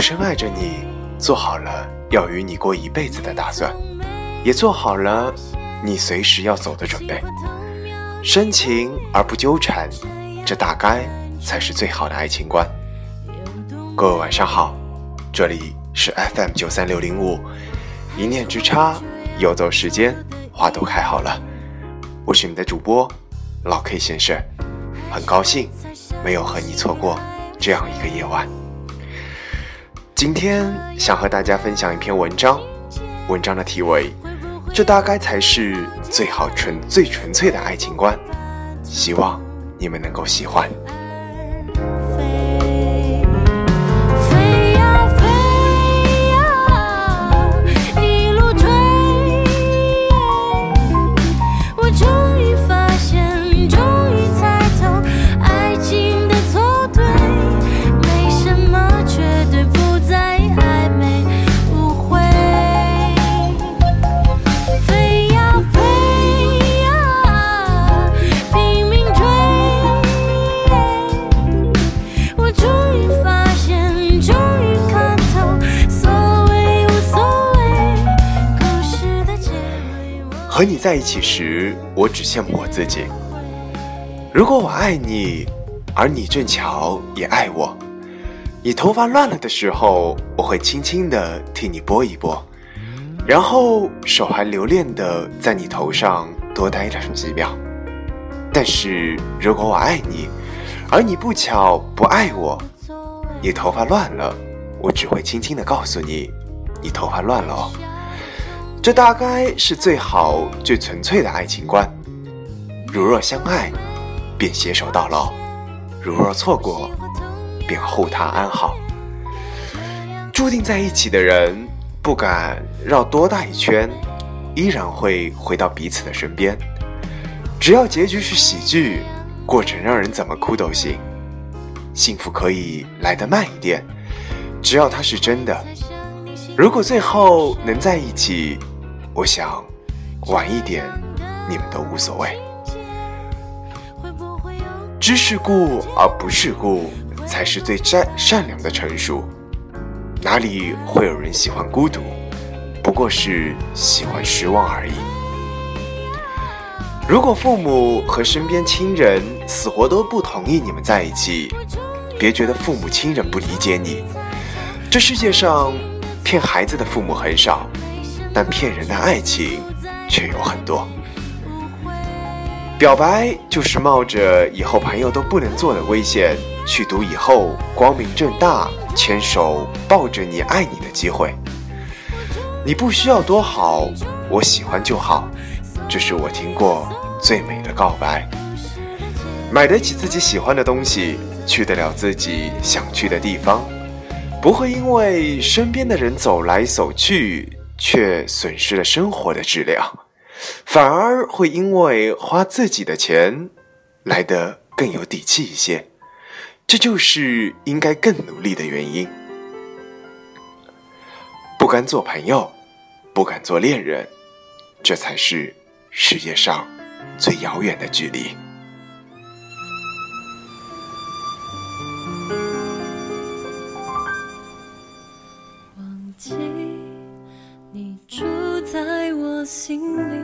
深爱着你，做好了要与你过一辈子的打算，也做好了你随时要走的准备。深情而不纠缠，这大概才是最好的爱情观。各位晚上好，这里是 FM 九三六零五，一念之差，游走时间，花都开好了。我是你的主播老 K 先生，很高兴没有和你错过这样一个夜晚。今天想和大家分享一篇文章，文章的题为“这大概才是最好纯最纯粹的爱情观”，希望你们能够喜欢。和你在一起时，我只羡慕我自己。如果我爱你，而你正巧也爱我，你头发乱了的时候，我会轻轻地替你拨一拨，然后手还留恋地在你头上多待上几秒。但是如果我爱你，而你不巧不爱我，你头发乱了，我只会轻轻地告诉你，你头发乱了哦。这大概是最好、最纯粹的爱情观。如若相爱，便携手到老；如若错过，便护他安好。注定在一起的人，不管绕多大一圈，依然会回到彼此的身边。只要结局是喜剧，过程让人怎么哭都行。幸福可以来得慢一点，只要它是真的。如果最后能在一起。我想，晚一点，你们都无所谓。知世故而不世故，才是最善善良的成熟。哪里会有人喜欢孤独？不过是喜欢失望而已。如果父母和身边亲人死活都不同意你们在一起，别觉得父母亲人不理解你。这世界上，骗孩子的父母很少。但骗人的爱情却有很多。表白就是冒着以后朋友都不能做的危险，去赌以后光明正大牵手抱着你爱你的机会。你不需要多好，我喜欢就好，这是我听过最美的告白。买得起自己喜欢的东西，去得了自己想去的地方，不会因为身边的人走来走去。却损失了生活的质量，反而会因为花自己的钱来得更有底气一些，这就是应该更努力的原因。不敢做朋友，不敢做恋人，这才是世界上最遥远的距离。心里。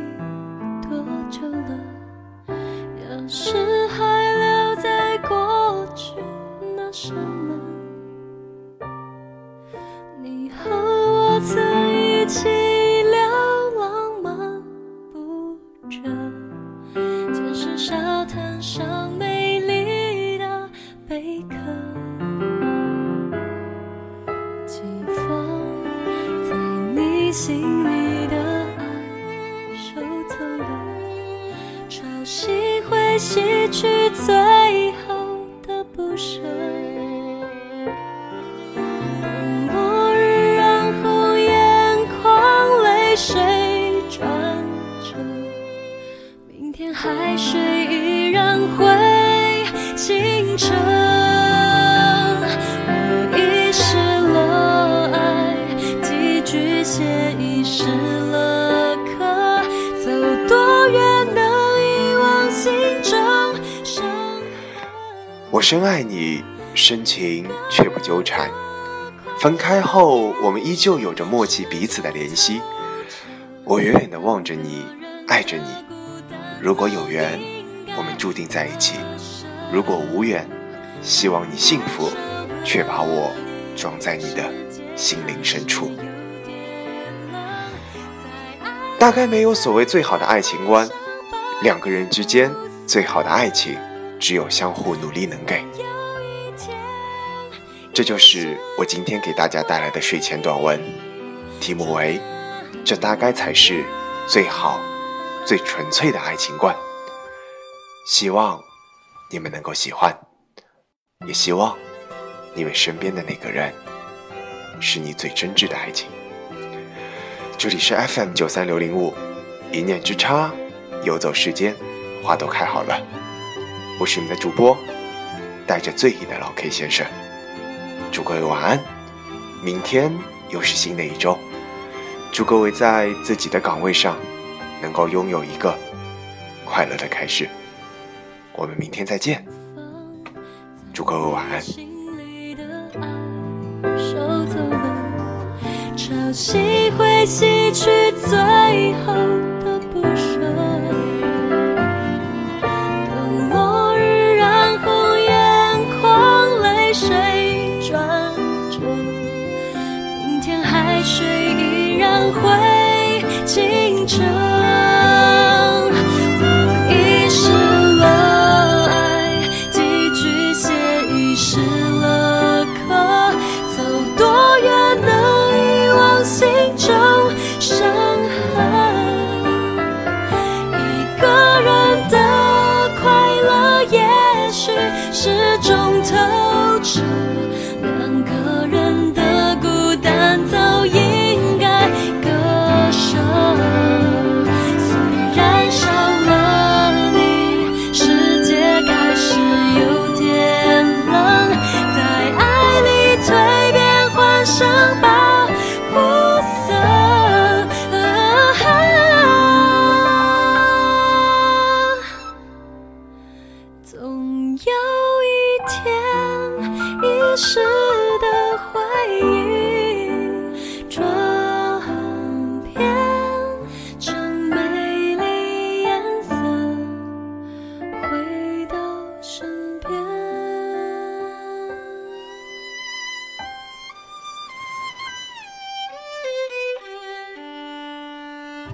洗去最后的不舍，等落日，然后眼眶泪水转着，明天海水依然会清澈。我深爱你，深情却不纠缠，分开后，我们依旧有着默契彼此的怜惜。我远远地望着你，爱着你。如果有缘，我们注定在一起；如果无缘，希望你幸福，却把我装在你的心灵深处。大概没有所谓最好的爱情观，两个人之间最好的爱情，只有相互努力能给。这就是我今天给大家带来的睡前短文，题目为“这大概才是最好、最纯粹的爱情观”。希望你们能够喜欢，也希望你们身边的那个人是你最真挚的爱情。这里是 FM 九三六零五，一念之差，游走世间，花都开好了。我是你们的主播，带着醉意的老 K 先生。祝各位晚安，明天又是新的一周。祝各位在自己的岗位上，能够拥有一个快乐的开始。我们明天再见，祝各位晚安。潮汐会洗去最后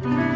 Bye.